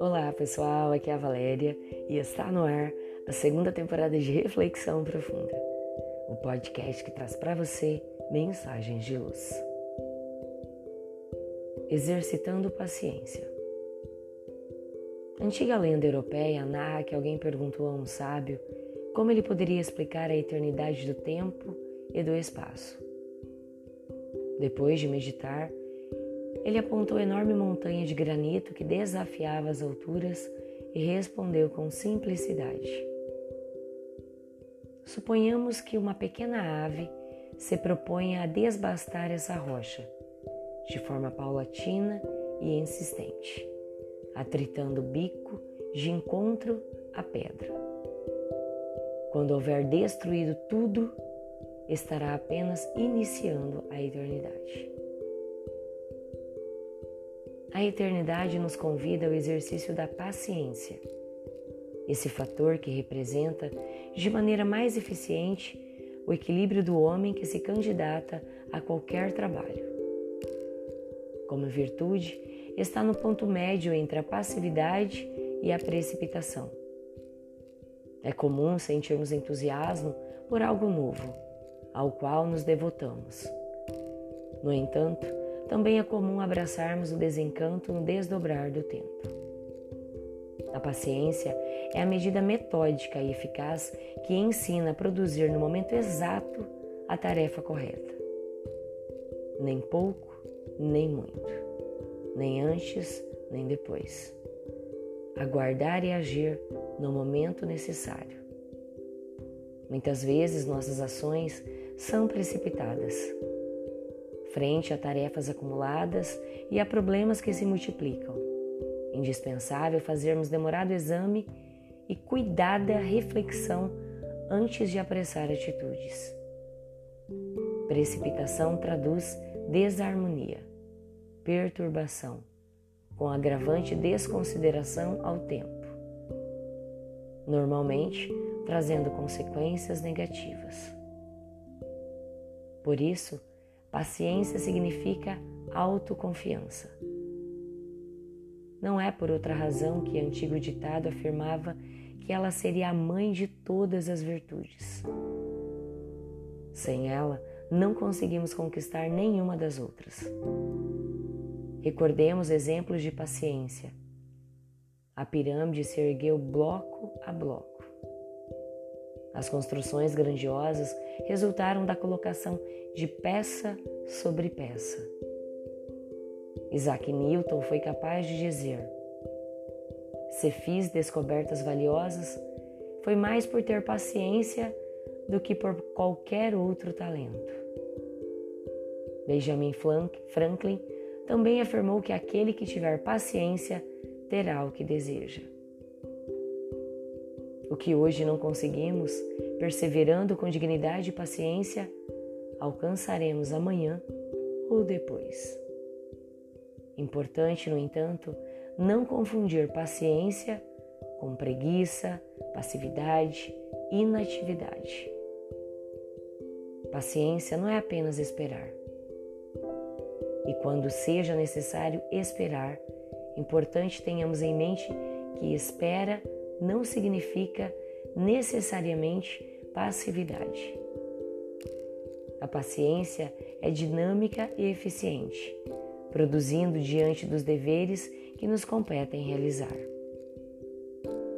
Olá pessoal, aqui é a Valéria e está no ar a segunda temporada de Reflexão Profunda, o podcast que traz para você mensagens de luz. Exercitando paciência. Antiga lenda europeia narra que alguém perguntou a um sábio como ele poderia explicar a eternidade do tempo e do espaço. Depois de meditar, ele apontou enorme montanha de granito que desafiava as alturas e respondeu com simplicidade: Suponhamos que uma pequena ave se proponha a desbastar essa rocha, de forma paulatina e insistente atritando o bico de encontro à pedra. Quando houver destruído tudo, estará apenas iniciando a eternidade. A eternidade nos convida ao exercício da paciência, esse fator que representa de maneira mais eficiente o equilíbrio do homem que se candidata a qualquer trabalho. Como virtude, está no ponto médio entre a passividade e a precipitação. É comum sentirmos entusiasmo por algo novo, ao qual nos devotamos. No entanto, também é comum abraçarmos o desencanto no desdobrar do tempo. A paciência é a medida metódica e eficaz que ensina a produzir no momento exato a tarefa correta. Nem pouco, nem muito nem antes nem depois. Aguardar e agir no momento necessário. Muitas vezes nossas ações são precipitadas. Frente a tarefas acumuladas e a problemas que se multiplicam, indispensável fazermos demorado exame e cuidada reflexão antes de apressar atitudes. Precipitação traduz desarmonia perturbação, com agravante desconsideração ao tempo, normalmente trazendo consequências negativas. Por isso, paciência significa autoconfiança. Não é por outra razão que antigo ditado afirmava que ela seria a mãe de todas as virtudes. Sem ela, não conseguimos conquistar nenhuma das outras. Recordemos exemplos de paciência. A pirâmide se ergueu bloco a bloco. As construções grandiosas resultaram da colocação de peça sobre peça. Isaac Newton foi capaz de dizer: Se fiz descobertas valiosas, foi mais por ter paciência do que por qualquer outro talento. Benjamin Franklin também afirmou que aquele que tiver paciência terá o que deseja. O que hoje não conseguimos, perseverando com dignidade e paciência, alcançaremos amanhã ou depois. Importante, no entanto, não confundir paciência com preguiça, passividade, inatividade. Paciência não é apenas esperar e quando seja necessário esperar, importante tenhamos em mente que espera não significa necessariamente passividade. A paciência é dinâmica e eficiente, produzindo diante dos deveres que nos competem realizar.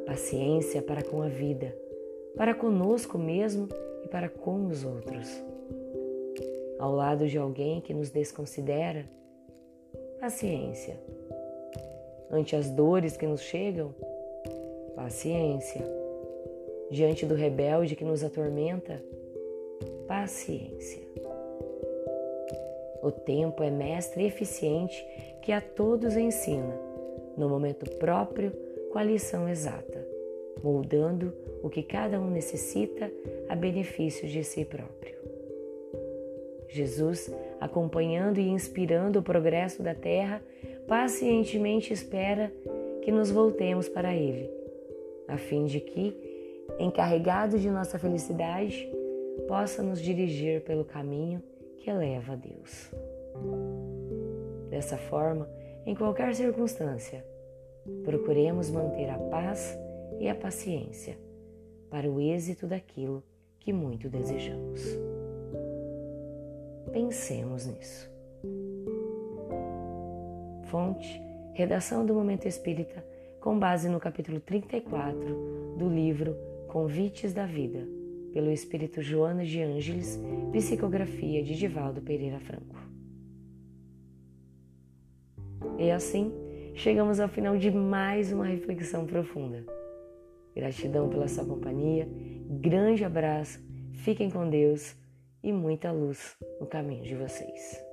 Paciência para com a vida, para conosco mesmo e para com os outros ao lado de alguém que nos desconsidera, paciência. Ante as dores que nos chegam, paciência. Diante do rebelde que nos atormenta, paciência. O tempo é mestre eficiente que a todos ensina, no momento próprio, com a lição exata, moldando o que cada um necessita a benefício de si próprio. Jesus, acompanhando e inspirando o progresso da terra, pacientemente espera que nos voltemos para Ele, a fim de que, encarregado de nossa felicidade, possa nos dirigir pelo caminho que eleva a Deus. Dessa forma, em qualquer circunstância, procuremos manter a paz e a paciência para o êxito daquilo que muito desejamos. Pensemos nisso. Fonte: Redação do Momento Espírita, com base no capítulo 34 do livro Convites da Vida, pelo Espírito Joana de Ângeles, psicografia de Divaldo Pereira Franco. E assim, chegamos ao final de mais uma reflexão profunda. Gratidão pela sua companhia, grande abraço, fiquem com Deus e muita luz no caminho de vocês.